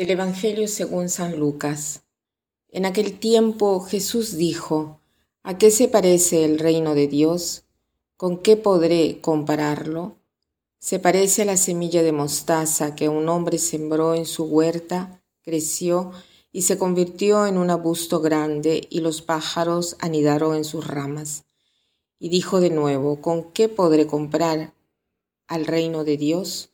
Del Evangelio según San Lucas. En aquel tiempo Jesús dijo, ¿A qué se parece el reino de Dios? ¿Con qué podré compararlo? Se parece a la semilla de mostaza que un hombre sembró en su huerta, creció y se convirtió en un arbusto grande y los pájaros anidaron en sus ramas. Y dijo de nuevo, ¿con qué podré comprar al reino de Dios?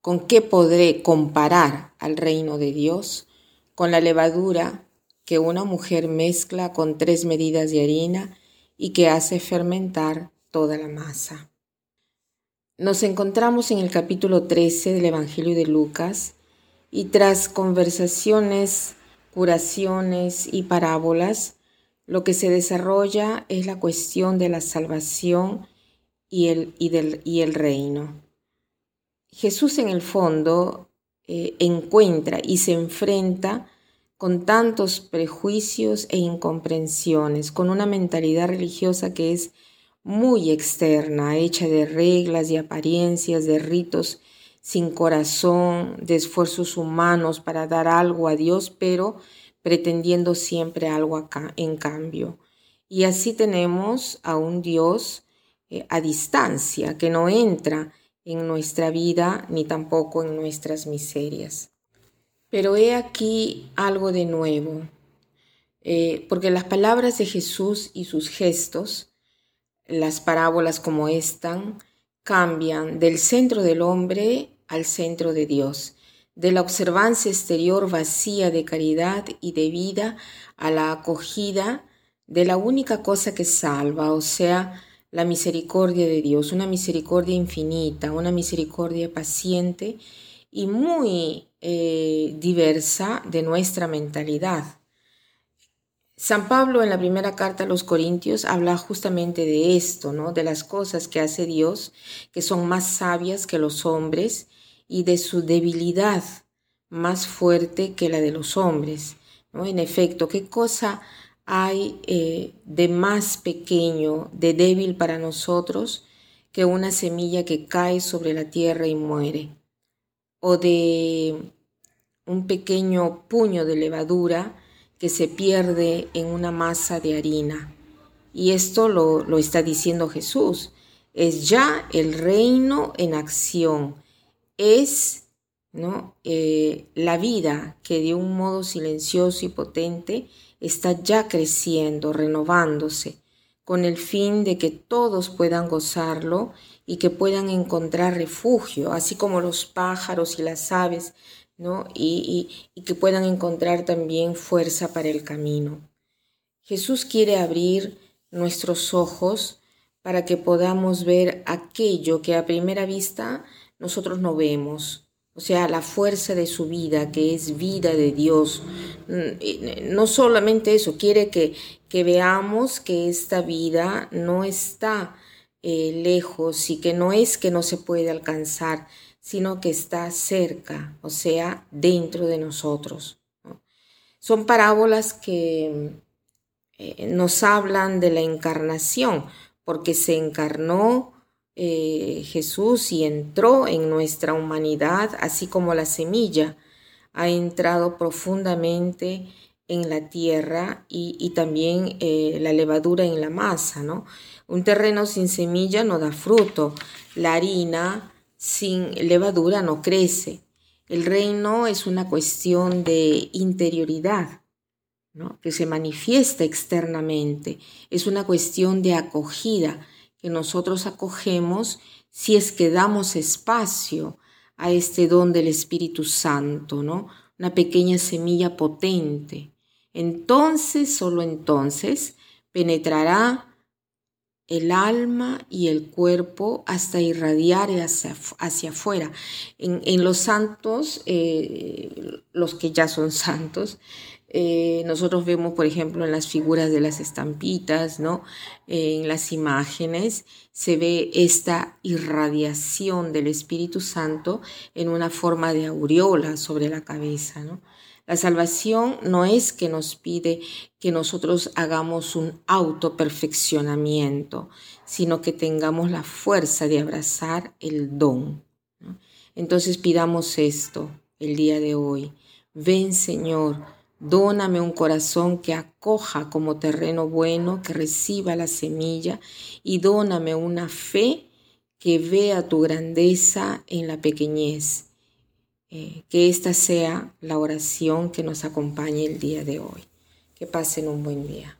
¿Con qué podré comparar al reino de Dios? Con la levadura que una mujer mezcla con tres medidas de harina y que hace fermentar toda la masa. Nos encontramos en el capítulo 13 del Evangelio de Lucas y tras conversaciones, curaciones y parábolas, lo que se desarrolla es la cuestión de la salvación y el, y el reino. Jesús en el fondo eh, encuentra y se enfrenta con tantos prejuicios e incomprensiones, con una mentalidad religiosa que es muy externa, hecha de reglas y apariencias, de ritos sin corazón, de esfuerzos humanos para dar algo a Dios, pero pretendiendo siempre algo acá, en cambio. Y así tenemos a un Dios eh, a distancia, que no entra en nuestra vida ni tampoco en nuestras miserias. Pero he aquí algo de nuevo, eh, porque las palabras de Jesús y sus gestos, las parábolas como esta, cambian del centro del hombre al centro de Dios, de la observancia exterior vacía de caridad y de vida a la acogida de la única cosa que salva, o sea, la misericordia de Dios, una misericordia infinita, una misericordia paciente y muy eh, diversa de nuestra mentalidad. San Pablo en la primera carta a los Corintios habla justamente de esto, ¿no? de las cosas que hace Dios, que son más sabias que los hombres, y de su debilidad más fuerte que la de los hombres. ¿no? En efecto, ¿qué cosa hay eh, de más pequeño, de débil para nosotros, que una semilla que cae sobre la tierra y muere, o de un pequeño puño de levadura que se pierde en una masa de harina. Y esto lo, lo está diciendo Jesús. Es ya el reino en acción. Es ¿no? Eh, la vida que de un modo silencioso y potente está ya creciendo, renovándose, con el fin de que todos puedan gozarlo y que puedan encontrar refugio, así como los pájaros y las aves, ¿no? y, y que puedan encontrar también fuerza para el camino. Jesús quiere abrir nuestros ojos para que podamos ver aquello que a primera vista nosotros no vemos, o sea, la fuerza de su vida, que es vida de Dios. Mm, no solamente eso, quiere que, que veamos que esta vida no está eh, lejos y que no es que no se puede alcanzar, sino que está cerca, o sea, dentro de nosotros. Son parábolas que eh, nos hablan de la encarnación, porque se encarnó eh, Jesús y entró en nuestra humanidad, así como la semilla ha entrado profundamente en la tierra y, también eh, la levadura en la masa, ¿no? Un terreno sin semilla no da fruto, la harina sin levadura no crece. El reino es una cuestión de interioridad, ¿no? que se manifiesta externamente, es una cuestión de acogida, que nosotros acogemos si es que damos espacio a este don del Espíritu Santo, ¿no? Una pequeña semilla potente. Entonces, solo entonces, penetrará el alma y el cuerpo hasta irradiar hacia, hacia afuera. En, los santos, eh, los que ya son santos, eh, nosotros vemos, por ejemplo, en las figuras de las estampitas, ¿no? en las imágenes, se ve esta irradiación del Espíritu Santo en una forma de aureola sobre la cabeza. La salvación no es que nos pide que nosotros hagamos un autoperfeccionamiento, sino que tengamos la fuerza de abrazar el don. Entonces pidamos esto, el día de hoy. Ven Señor, dóname un corazón que acoja como terreno bueno, que reciba la semilla y dóname una fe que vea tu grandeza en la pequeñez. Eh, que esta sea la oración que nos acompañe el día de hoy. Que pasen un buen día.